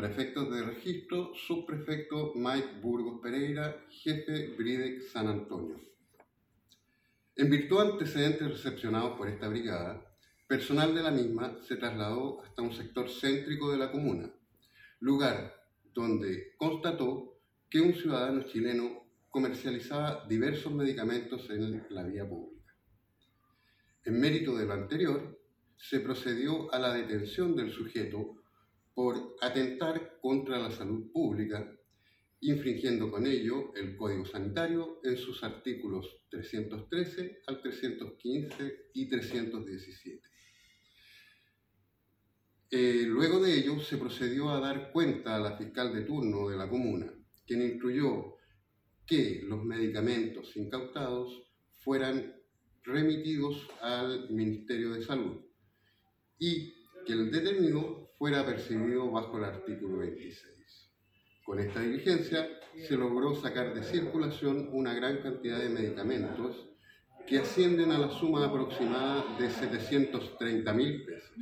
Para efectos de registro, subprefecto Mike Burgos Pereira, jefe BRIDEC San Antonio. En virtud de antecedentes recepcionados por esta brigada, personal de la misma se trasladó hasta un sector céntrico de la comuna, lugar donde constató que un ciudadano chileno comercializaba diversos medicamentos en la vía pública. En mérito de lo anterior, se procedió a la detención del sujeto por atentar contra la salud pública, infringiendo con ello el Código Sanitario en sus artículos 313 al 315 y 317. Eh, luego de ello se procedió a dar cuenta a la fiscal de turno de la comuna, quien instruyó que los medicamentos incautados fueran remitidos al Ministerio de Salud y que el detenido fuera percibido bajo el artículo 26. Con esta diligencia se logró sacar de circulación una gran cantidad de medicamentos que ascienden a la suma aproximada de 730 mil pesos